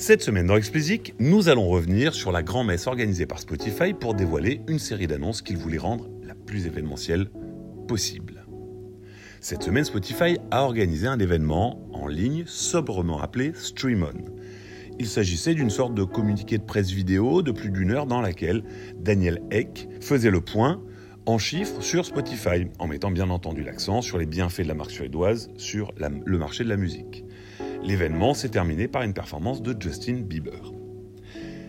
Cette semaine dans Explicit, nous allons revenir sur la grand-messe organisée par Spotify pour dévoiler une série d'annonces qu'il voulait rendre la plus événementielle possible. Cette semaine, Spotify a organisé un événement en ligne sobrement appelé Stream On. Il s'agissait d'une sorte de communiqué de presse vidéo de plus d'une heure dans laquelle Daniel Eck faisait le point en chiffres sur Spotify, en mettant bien entendu l'accent sur les bienfaits de la marque suédoise sur le marché de la musique. L'événement s'est terminé par une performance de Justin Bieber.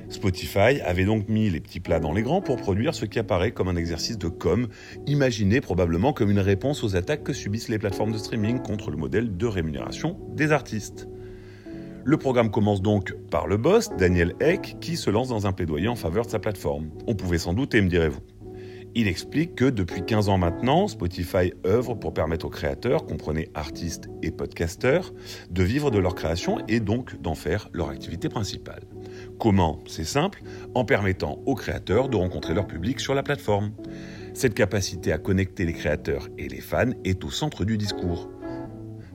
Spotify avait donc mis les petits plats dans les grands pour produire ce qui apparaît comme un exercice de com, imaginé probablement comme une réponse aux attaques que subissent les plateformes de streaming contre le modèle de rémunération des artistes. Le programme commence donc par le boss, Daniel Eck, qui se lance dans un plaidoyer en faveur de sa plateforme. On pouvait s'en douter, me direz-vous. Il explique que depuis 15 ans maintenant, Spotify œuvre pour permettre aux créateurs, comprenez artistes et podcasteurs, de vivre de leur création et donc d'en faire leur activité principale. Comment? C'est simple, en permettant aux créateurs de rencontrer leur public sur la plateforme. Cette capacité à connecter les créateurs et les fans est au centre du discours.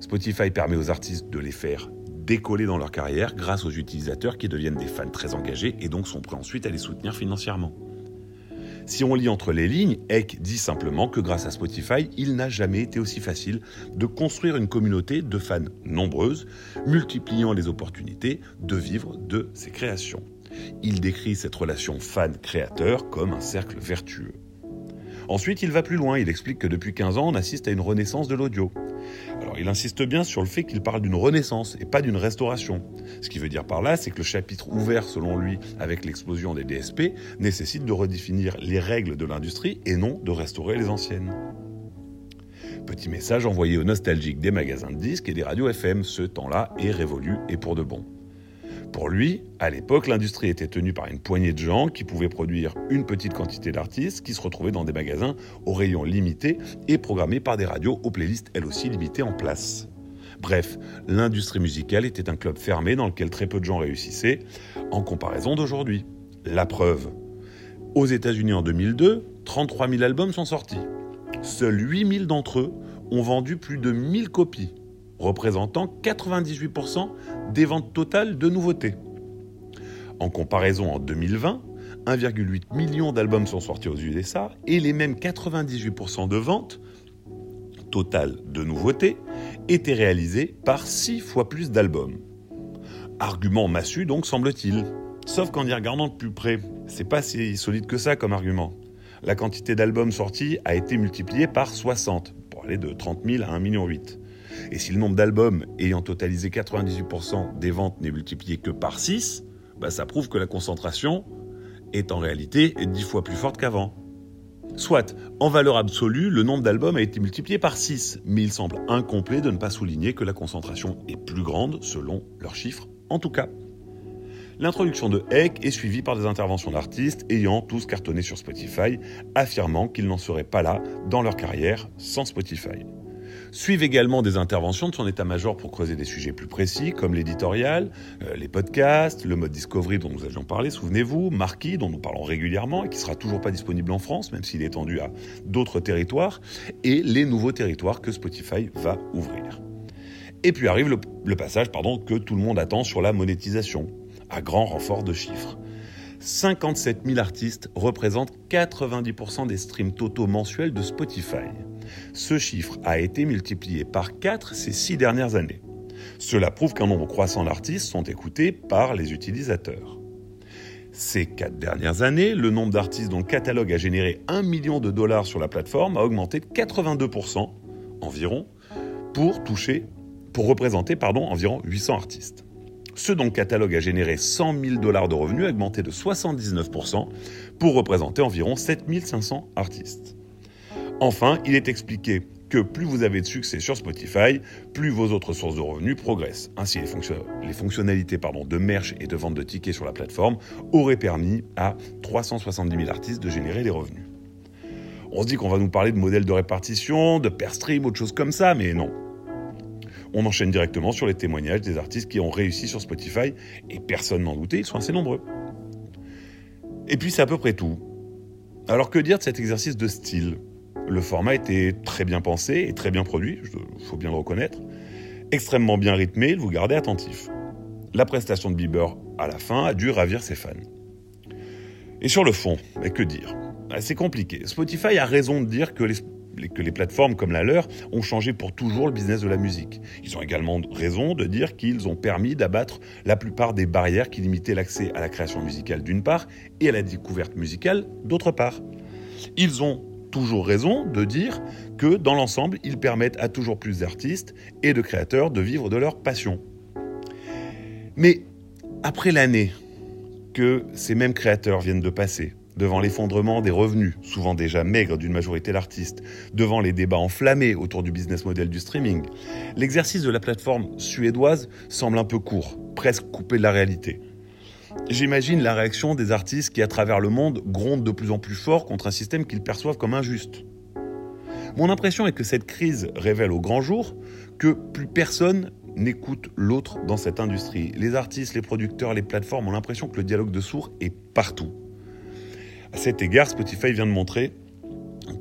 Spotify permet aux artistes de les faire décoller dans leur carrière grâce aux utilisateurs qui deviennent des fans très engagés et donc sont prêts ensuite à les soutenir financièrement. Si on lit entre les lignes, Eck dit simplement que grâce à Spotify, il n'a jamais été aussi facile de construire une communauté de fans nombreuses, multipliant les opportunités de vivre de ses créations. Il décrit cette relation fan-créateur comme un cercle vertueux. Ensuite, il va plus loin, il explique que depuis 15 ans, on assiste à une renaissance de l'audio. Il insiste bien sur le fait qu'il parle d'une renaissance et pas d'une restauration. Ce qui veut dire par là, c'est que le chapitre ouvert selon lui avec l'explosion des DSP nécessite de redéfinir les règles de l'industrie et non de restaurer les anciennes. Petit message envoyé aux nostalgiques des magasins de disques et des radios FM, ce temps-là est révolu et pour de bon. Pour lui, à l'époque, l'industrie était tenue par une poignée de gens qui pouvaient produire une petite quantité d'artistes qui se retrouvaient dans des magasins aux rayons limités et programmés par des radios aux playlists elles aussi limitées en place. Bref, l'industrie musicale était un club fermé dans lequel très peu de gens réussissaient, en comparaison d'aujourd'hui. La preuve. Aux États-Unis en 2002, 33 000 albums sont sortis. Seuls 8 000 d'entre eux ont vendu plus de 1000 copies représentant 98% des ventes totales de nouveautés. En comparaison, en 2020, 1,8 million d'albums sont sortis aux USA et les mêmes 98% de ventes totales de nouveautés étaient réalisées par 6 fois plus d'albums. Argument massu donc semble-t-il. Sauf qu'en y regardant de plus près, c'est pas si solide que ça comme argument. La quantité d'albums sortis a été multipliée par 60, pour aller de 30 000 à 1,8 million. Et si le nombre d'albums ayant totalisé 98% des ventes n'est multiplié que par 6, bah ça prouve que la concentration est en réalité 10 fois plus forte qu'avant. Soit, en valeur absolue, le nombre d'albums a été multiplié par 6, mais il semble incomplet de ne pas souligner que la concentration est plus grande selon leurs chiffres en tout cas. L'introduction de Heck est suivie par des interventions d'artistes ayant tous cartonné sur Spotify, affirmant qu'ils n'en seraient pas là dans leur carrière sans Spotify. Suivent également des interventions de son état-major pour creuser des sujets plus précis, comme l'éditorial, euh, les podcasts, le mode Discovery dont nous avions parlé, souvenez-vous, Marquis, dont nous parlons régulièrement et qui sera toujours pas disponible en France, même s'il est étendu à d'autres territoires, et les nouveaux territoires que Spotify va ouvrir. Et puis arrive le, passage que tout le monde attend sur la monétisation, à grand renfort de chiffres. 57 000 artistes représentent 90% des streams totaux mensuels de Spotify. Ce chiffre a été multiplié par 4 ces 6 dernières années. Cela prouve qu'un nombre croissant d'artistes sont écoutés par les utilisateurs. Ces 4 dernières années, le nombre d'artistes dont le catalogue a généré 1 million de dollars sur la plateforme a augmenté de 82% environ pour toucher pour représenter pardon, environ 800 artistes. Ce dont le catalogue a généré 100 000 dollars de revenus a augmenté de 79% pour représenter environ 7500 artistes. Enfin, il est expliqué que plus vous avez de succès sur Spotify, plus vos autres sources de revenus progressent. Ainsi, les, fonctionnalités de merch et de vente de tickets sur la plateforme auraient permis à 370 000 artistes de générer des revenus. On se dit qu'on va nous parler de modèles de répartition, de per stream, autre chose comme ça, mais non. On enchaîne directement sur les témoignages des artistes qui ont réussi sur Spotify, et personne n'en doutait, ils sont assez nombreux. Et puis c'est à peu près tout. Alors que dire de cet exercice de style? Le format était très bien pensé et très bien produit, il faut bien le reconnaître. Extrêmement bien rythmé, vous gardait attentif. la prestation de Bieber à la fin a dû ravir ses fans. Et sur le fond, mais que dire? Ah, C'est compliqué. Spotify a raison de dire que les, que les plateformes comme la leur ont changé pour toujours le business de la musique. Ils ont également raison de dire qu'ils ont permis d'abattre la plupart des barrières qui limitaient l'accès à la création musicale d'une part et à la découverte musicale d'autre part. Ils ont toujours raison de dire que dans l'ensemble, ils permettent à toujours plus d'artistes et de créateurs de vivre de leur passion. Mais après l'année que ces mêmes créateurs viennent de passer, devant l'effondrement des revenus, souvent déjà maigres d'une majorité d'artistes, devant les débats enflammés autour du business model du streaming, l'exercice de la plateforme suédoise semble un peu court, presque coupé de la réalité. J'imagine la réaction des artistes qui, à travers le monde, grondent de plus en plus fort contre un système qu'ils perçoivent comme injuste. Mon impression est que cette crise révèle au grand jour que plus personne n'écoute l'autre dans cette industrie. Les artistes, les producteurs, les plateformes ont l'impression que le dialogue de sourds est partout. À cet égard, Spotify vient de montrer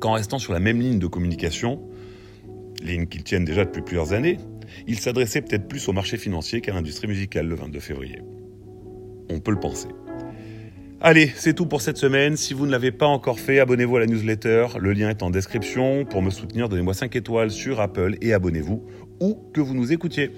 qu'en restant sur la même ligne de communication, ligne qu'ils tiennent déjà depuis plusieurs années, ils s'adressaient peut-être plus au marché financier qu'à l'industrie musicale le 22 février. On peut le penser. Allez, c'est tout pour cette semaine. Si vous ne l'avez pas encore fait, abonnez-vous à la newsletter. Le lien est en description. Pour me soutenir, donnez-moi 5 étoiles sur Apple et abonnez-vous où que vous nous écoutiez.